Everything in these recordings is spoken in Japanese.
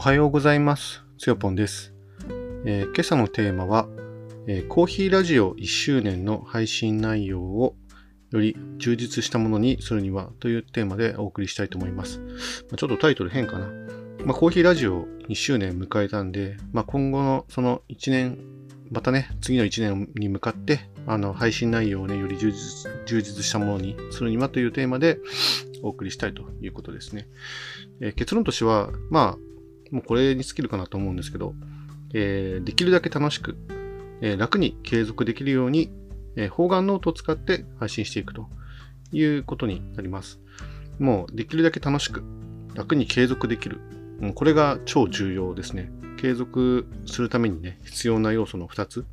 おはようございます。つよぽんです、えー今朝のテーマは、えーコーヒーラジオ1周年の配信内容をより充実したものにするにはというテーマでお送りしたいと思います。まあちょっとタイトル変かな。まあ、コーヒーラジオ1周年迎えたんで、まあ、今後のその1年、またね、次の1年に向かって、あの、配信内容をね、より充実充実したものにするにはというテーマでお送りしたいということですね。えー結論としては、まあ、もうこれに尽きるかなと思うんですけど、えーできるだけ楽しく、えー楽に継続できるように、えー方眼ノートを使って配信していくということになります。もうできるだけ楽しく、楽に継続できる。うこれが超重要ですね。継続するためにね、必要な要素の2つ。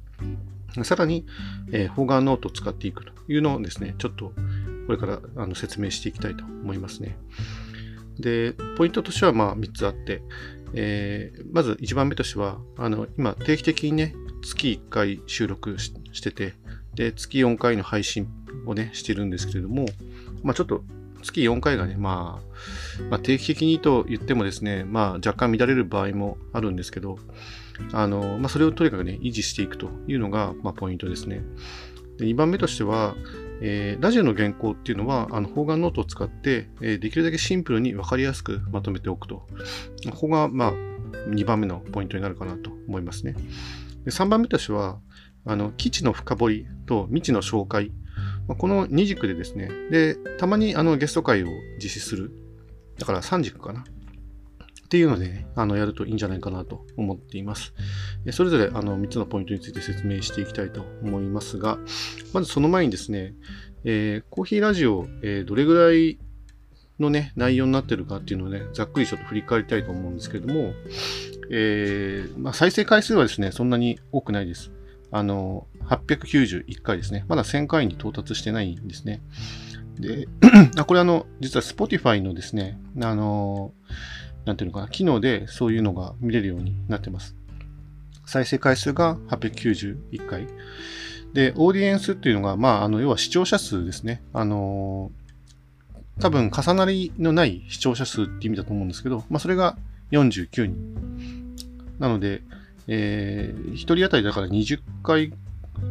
さらに、えー方眼ノートを使っていくというのをですね、ちょっとこれからあの説明していきたいと思いますね。で、ポイントとしてはまあ3つあって、えーまず1番目としては、あの、今定期的にね、月1回収録してて、で、月4回の配信をね、してるんですけれども、まあちょっと月4回がね、まあ、まあ、定期的にと言ってもですね、まあ若干乱れる場合もあるんですけど、あの、まあそれをとにかくね、維持していくというのが、まあポイントですね。で2番目としては、えーラジオの原稿っていうのは、あの、方眼ノートを使って、えーできるだけシンプルに分かりやすくまとめておくと。ここが、まあ、2番目のポイントになるかなと思いますね。で3番目としては、あの、既知の深掘りと未知の紹介。まあこの2軸でですね、で、たまにあのゲスト回を実施する。だから3軸かな。っていうので、ね、あの、やるといいんじゃないかなと思っています。それぞれあの3つのポイントについて説明していきたいと思いますが、まずその前にですね、えーコーヒーラジオ、えーどれぐらいのね、内容になってるかっていうのをね、ざっくりちょっと振り返りたいと思うんですけれども、えーまあ、再生回数はですね、そんなに多くないです。あの、891回ですね。まだ1000回に到達してないんですね。で、これあの、実は Spotify のですね、あの、なんていうのかな、機能でそういうのが見れるようになってます。再生回数が891回。で、オーディエンスっていうのが、まあ、あの、要は視聴者数ですね。あの多分重なりのない視聴者数って意味だと思うんですけど、まあ、それが49人。なので、えー、1人当たりだから20回、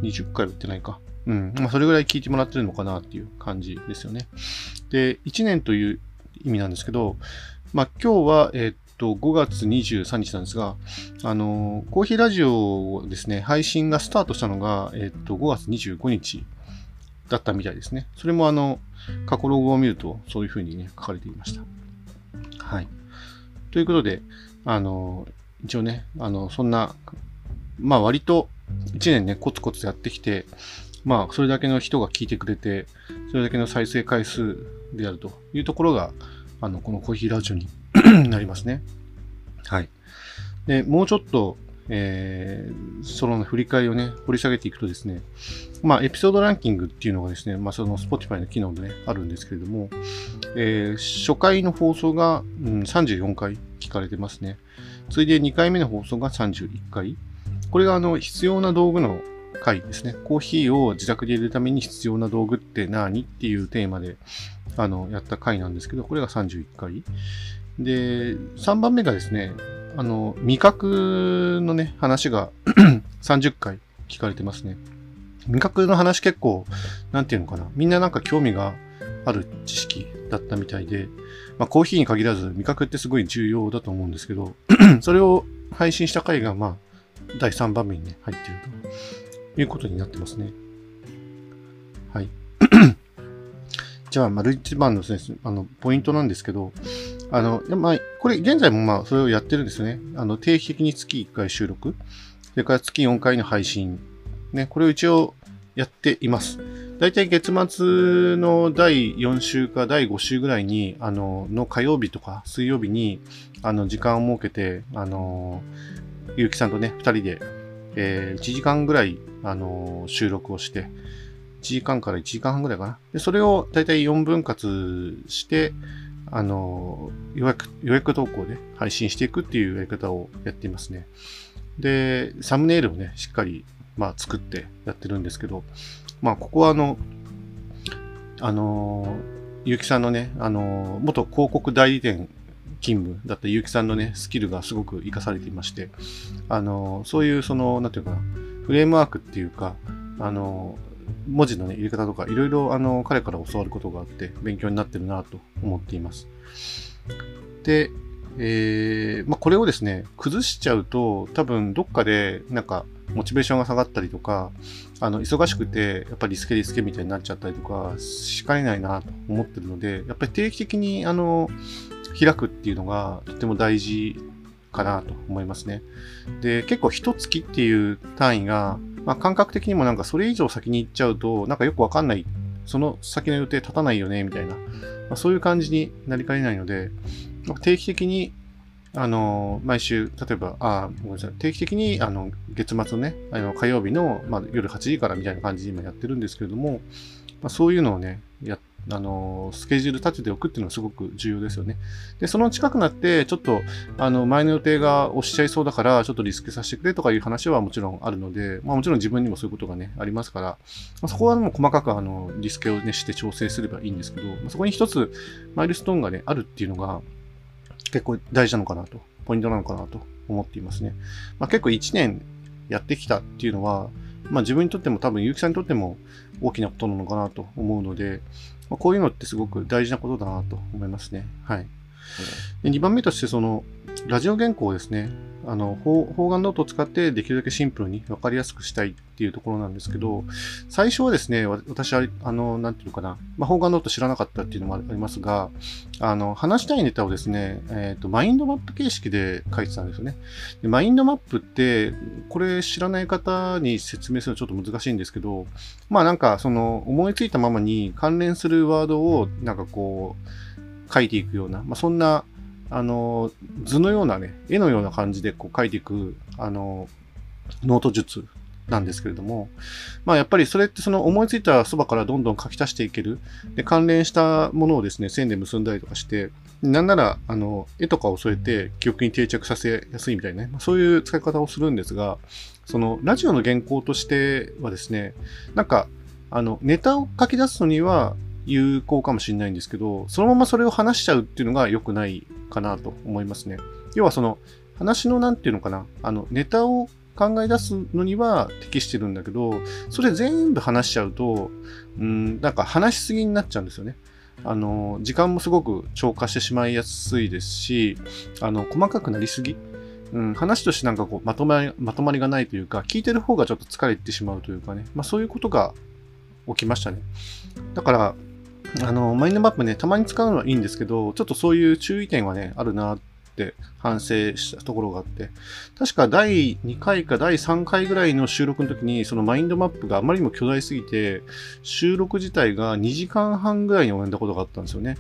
20回は言ってないか。うん。まあ、それぐらい聞いてもらってるのかなっていう感じですよね。で、1年という意味なんですけど、まあ、今日は、えっと、5月23日なんですが、あのコーヒーラジオをですね、配信がスタートしたのが、えっと、5月25日だったみたいですね。それもあの、過去ログを見ると、そういうふうにね、書かれていました。はい。ということで、あの、一応ね、あの、そんな、まあ割と、一年ね、コツコツやってきて、まあ、それだけの人が聞いてくれて、それだけの再生回数であるというところが、あの、このコーヒーラジオに なりますね。はい。で、もうちょっと、えーその振り返りをね、掘り下げていくとですね、まあ、エピソードランキングっていうのがですね、まあ、その Spotify の機能でね、あるんですけれども、えー初回の放送が、うん、34回聞かれてますね。次いで2回目の放送が31回。これがあの、必要な道具の回ですね。コーヒーを自宅で入れるために必要な道具って何っていうテーマで、あの、やった回なんですけど、これが31回。で、3番目がですね、あの、味覚のね、話が 30回聞かれてますね。味覚の話結構、なんていうのかな。みんななんか興味がある知識だったみたいで、まあコーヒーに限らず味覚ってすごい重要だと思うんですけど、それを配信した回がまあ、第3番目にね、入っているということになってますね。はい。じゃあ、丸一番のですね、あの、ポイントなんですけど、あの、まあ、これ、現在もまあ、それをやってるんですよね。あの、定期的に月1回収録、それから月4回の配信、ね、これを一応やっています。だいたい月末の第4週か第5週ぐらいに、あの、の火曜日とか水曜日に、あの、時間を設けて、あの、ゆうきさんとね、2人で、えー1時間ぐらい、あの、収録をして、1時間から1時間半ぐらいかな。で、それをだいたい4分割して、あの、予約、予約投稿で配信していくっていうやり方をやっていますね。で、サムネイルをね、しっかり、まあ、作ってやってるんですけど、まあ、ここはあの、あの、ゆうきさんのね、あの、元広告代理店勤務だった結城さんのね、スキルがすごく活かされていまして、あの、そういうその、なんていうかな、フレームワークっていうか、あの、文字のね、入れ方とか、いろいろあの、彼から教わることがあって、勉強になってるなと思っています。で、えー、まあ、これをですね、崩しちゃうと、多分どっかで、なんか、モチベーションが下がったりとか、あの、忙しくて、やっぱりリスケリスケみたいになっちゃったりとか、しかねないなと思ってるので、やっぱり定期的に、あの、開くっていうのがとても大事かなと思いますね。で、結構一月っていう単位が、まあ、感覚的にもなんかそれ以上先に行っちゃうと、なんかよくわかんない、その先の予定立たないよね、みたいな、まあ、そういう感じになりかねないので、定期的にあの、毎週、例えば、あ、ごめんなさい、定期的に、あの、月末のね、あの、火曜日の、まあ、夜8時からみたいな感じで今やってるんですけれども、まあ、そういうのをね、やっ、あの、スケジュール立てておくっていうのはすごく重要ですよね。で、その近くなって、ちょっと、あの、前の予定が押しちゃいそうだから、ちょっとリスクさせてくれとかいう話はもちろんあるので、まあもちろん自分にもそういうことがね、ありますから、ま、そこはもう細かく、あの、リスクをね、して調整すればいいんですけど、ま、そこに一つ、マイルストーンがね、あるっていうのが、結構大事なのかなと、ポイントなのかなと思っていますね。まあ、結構1年やってきたっていうのは、まあ、自分にとっても多分、結城さんにとっても大きなことなのかなと思うので、まあ、こういうのってすごく大事なことだなと思いますね。はい。で2番目として、その、ラジオ原稿をですね。あの、方眼ノートを使ってできるだけシンプルに分かりやすくしたいっていうところなんですけど、最初はですね、私は、あの、なんていうのかな、まあ、方眼ノート知らなかったっていうのもありますが、あの、話したいネタをですね、え、ー、と、マインドマップ形式で書いてたんですよね。でマインドマップって、これ知らない方に説明するのちょっと難しいんですけど、まあなんか、その、思いついたままに関連するワードを、なんかこう、書いていくような、まあそんな、あの、図のようなね、絵のような感じでこう書いていく、あの、ノート術なんですけれども、まあやっぱりそれってその思いついたそばからどんどん書き足していける。で、関連したものをですね、線で結んだりとかして、なんなら、あの、絵とかを添えて記憶に定着させやすいみたいなね、まあ、そういう使い方をするんですが、そのラジオの原稿としてはですね、なんか、あの、ネタを書き出すのには有効かもしれないんですけど、そのままそれを話しちゃうっていうのが良くないかなと思いますね。要はその話のなんていうのかな、あのネタを考え出すのには適してるんだけど、それ全部話しちゃうと、うん、なんか話しすぎになっちゃうんですよね。あの、時間もすごく超過してしまいやすいですし、あの、細かくなりすぎ。うん、話としてなんかこうまとまり、まとまりがないというか、聞いてる方がちょっと疲れてしまうというかね、まあそういうことが起きましたね。だから、あの、マインドマップね、たまに使うのはいいんですけど、ちょっとそういう注意点はね、あるなって反省したところがあって、確か第2回か第3回ぐらいの収録の時に、そのマインドマップがあまりにも巨大すぎて、収録自体が2時間半ぐらいに及んだことがあったんですよね。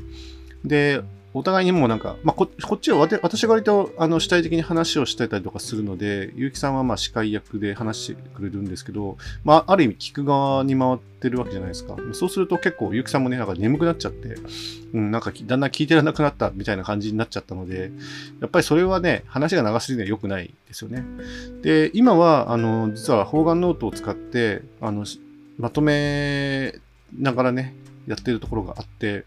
で、お互いにもうなんか、まあ、ここっちは私が割とあの主体的に話をしてたりとかするので、結城さんはまあ司会役で話してくれるんですけど、まあ、ある意味聞く側に回ってるわけじゃないですか。そうすると結構結城さんもね、なんか眠くなっちゃって、うん、なんかだんだん聞いてらんなくなったみたいな感じになっちゃったので、やっぱりそれはね、話が長すぎるのは良くないですよね。で、今は、あの、実は方眼ノートを使って、あの、まとめながらね、やってるところがあって、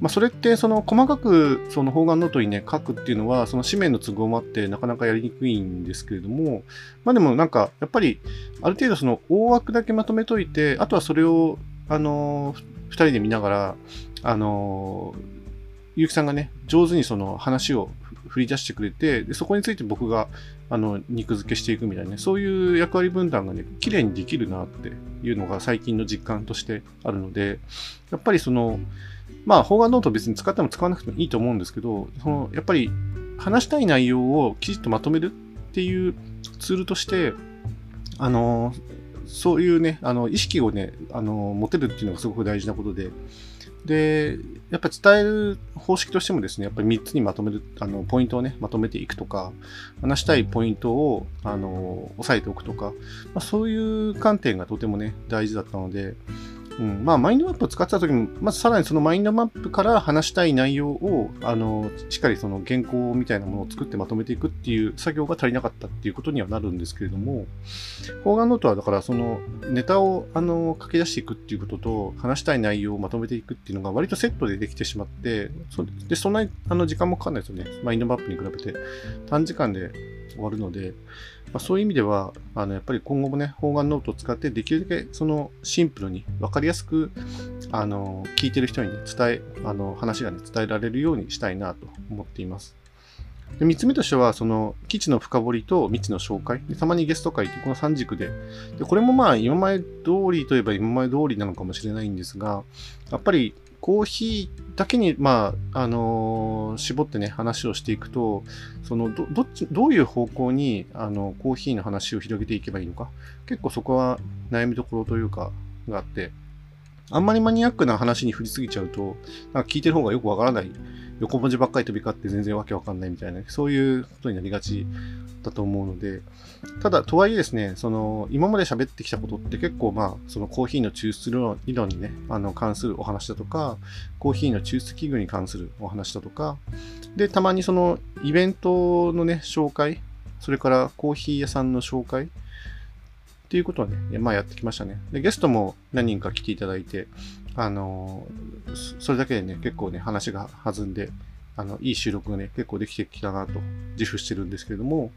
まあ、それってその細かくその方眼ノートにね書くっていうのはその紙面の都合もあってなかなかやりにくいんですけれどもまあでもなんかやっぱりある程度その大枠だけまとめといてあとはそれをあの2人で見ながらあの結城さんがね上手にその話を振り出してくれてでそこについて僕があの、肉付けしていくみたいなね、そういう役割分担がね、綺麗にできるなっていうのが最近の実感としてあるので、やっぱりその、まあ、方眼ノート別に使っても使わなくてもいいと思うんですけど、その、やっぱり話したい内容をきちっとまとめるっていうツールとして、あの、そういうね、あの、意識をね、あの、持てるっていうのがすごく大事なことで、で、やっぱ伝える方式としてもですね、やっぱり3つにまとめる、あの、ポイントをね、まとめていくとか、話したいポイントを、あの、押さえておくとか、まあ、そういう観点がとてもね、大事だったので、うん、まあ、マインドマップを使ってた時も、まずさらにそのマインドマップから話したい内容を、あの、しっかりその原稿みたいなものを作ってまとめていくっていう作業が足りなかったっていうことにはなるんですけれども、方眼ノートはだからそのネタを、あの、書き出していくっていうことと、話したい内容をまとめていくっていうのが割とセットでできてしまって、そでそんなにあの時間もかかんないですよね。マインドマップに比べて。短時間で終わるので、まあ、そういう意味では、あのやっぱり今後もね、方眼ノートを使ってできるだけそのシンプルに分かりやすく、あの、聞いてる人に、ね、伝え、あの、話がね、伝えられるようにしたいなと思っています。で3つ目としては、その、基地の深掘りと未知の紹介。たまにゲスト会ってこの3軸で。で、これもまあ、今まで通りといえば今まで通りなのかもしれないんですが、やっぱりコーヒーだけに、まあ、あのー、絞ってね、話をしていくと、その、ど、どっち、どういう方向に、あの、コーヒーの話を広げていけばいいのか、結構そこは悩みどころというか、があって、あんまりマニアックな話に振りすぎちゃうと、なんか聞いてる方がよくわからない横文字ばっかり飛び交って全然わけわかんないみたいな、そういうことになりがちだと思うので、ただ、とはいえですね、その、今まで喋ってきたことって結構、まあ、そのコーヒーの抽出理論にね、あの、関するお話だとか、コーヒーの抽出器具に関するお話だとか、で、たまにその、イベントのね、紹介、それからコーヒー屋さんの紹介、っていうことはね、まあやってきましたね。で、ゲストも何人か来ていただいて、あのそれだけでね、結構ね、話が弾んで、あの、いい収録がね、結構できてきたなと自負してるんですけれども、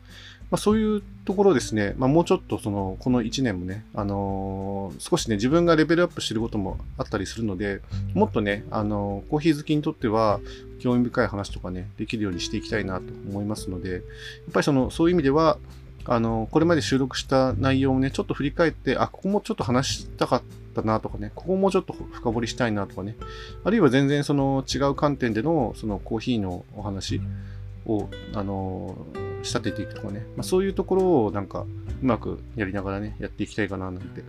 まあ、そういうところですね、まあ、もうちょっとその、この1年もね、あのー、少しね、自分がレベルアップしてることもあったりするので、もっとね、あのー、コーヒー好きにとっては、興味深い話とかね、できるようにしていきたいなと思いますので、やっぱりその、そういう意味では、あの、これまで収録した内容をね、ちょっと振り返って、あ、ここもちょっと話したかったなとかね、ここもちょっと深掘りしたいなとかね、あるいは全然その違う観点でのそのコーヒーのお話を、あの、仕立てていくとかね、まあ、そういうところをなんかうまくやりながらね、やっていきたいかななんて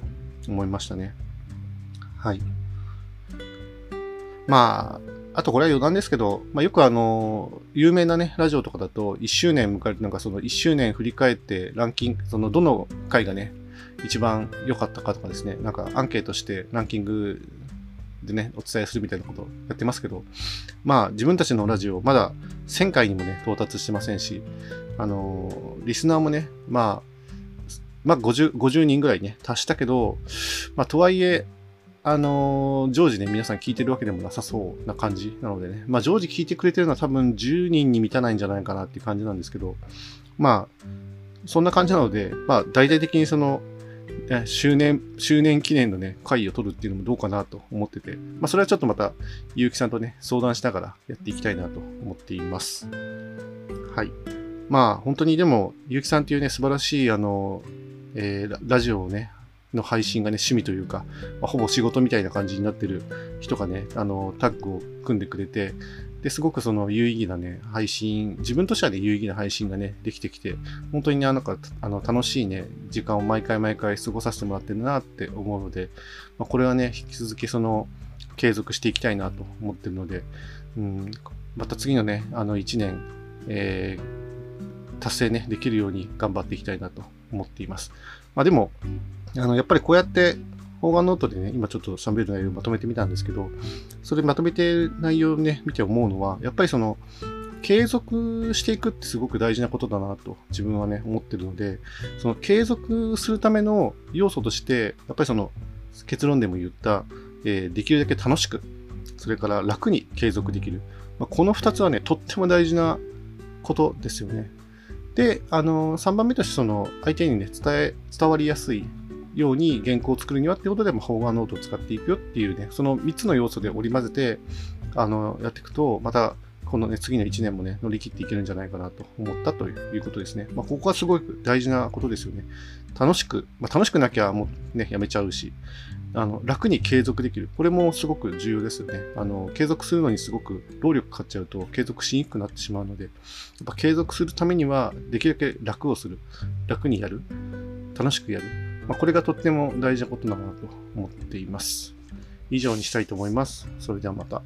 思いましたね。はい。まあ、あとこれは余談ですけど、まあ、よくあの、有名なね、ラジオとかだと、1周年迎えて、なんかその1周年振り返ってランキング、そのどの回がね、一番良かったかとかですね、なんかアンケートしてランキングでね、お伝えするみたいなことをやってますけど、まあ自分たちのラジオ、まだ1000回にもね、到達してませんし、あの、リスナーもね、まあ、まあ50、50人ぐらいね、達したけど、まあとはいえ、あのー、常時ね、皆さん聞いてるわけでもなさそうな感じなのでね、まあ常時聞いてくれてるのは多分10人に満たないんじゃないかなっていう感じなんですけど、まあ、そんな感じなので、まあ大々的にその、周年、周年記念のね、会を取るっていうのもどうかなと思ってて、まあそれはちょっとまた、ゆうきさんとね、相談しながらやっていきたいなと思っています。はい。まあ本当にでも、ゆうきさんっていうね、素晴らしい、あの、えー、ラジオをね、の配信がね、趣味というか、まあ、ほぼ仕事みたいな感じになってる人がね、あの、タッグを組んでくれて、で、すごくその有意義なね、配信、自分としてはね、有意義な配信がね、できてきて、本当にね、なんか、あの、楽しいね、時間を毎回毎回過ごさせてもらってるなって思うので、まあ、これはね、引き続きその、継続していきたいなと思ってるので、うん、また次のね、あの1年、えー、達成ね、できるように頑張っていきたいなと思っています。まあでも、あの、やっぱりこうやって、方眼ノートでね、今ちょっと喋る内容をまとめてみたんですけど、それまとめて内容をね、見て思うのは、やっぱりその、継続していくってすごく大事なことだなと自分はね、思ってるので、その継続するための要素として、やっぱりその結論でも言った、えー、できるだけ楽しく、それから楽に継続できる。まあ、この二つはね、とっても大事なことですよね。で、あの、3番目としてその相手にね、伝え、伝わりやすいように原稿を作るにはってことで、もフォーワーノートを使っていくよっていうね、その3つの要素で織り交ぜて、あの、やっていくと、また、このね、次の1年もね、乗り切っていけるんじゃないかなと思ったということですね。まあ、ここはすごく大事なことですよね。楽しく、まあ、楽しくなきゃもうね、やめちゃうし、あの、楽に継続できる。これもすごく重要ですよね。あの、継続するのにすごく労力かかっちゃうと継続しにくくなってしまうので、やっぱ継続するためには、できるだけ楽をする。楽にやる。楽しくやる。まあ、これがとっても大事なことだなと思っています。以上にしたいと思います。それではまた。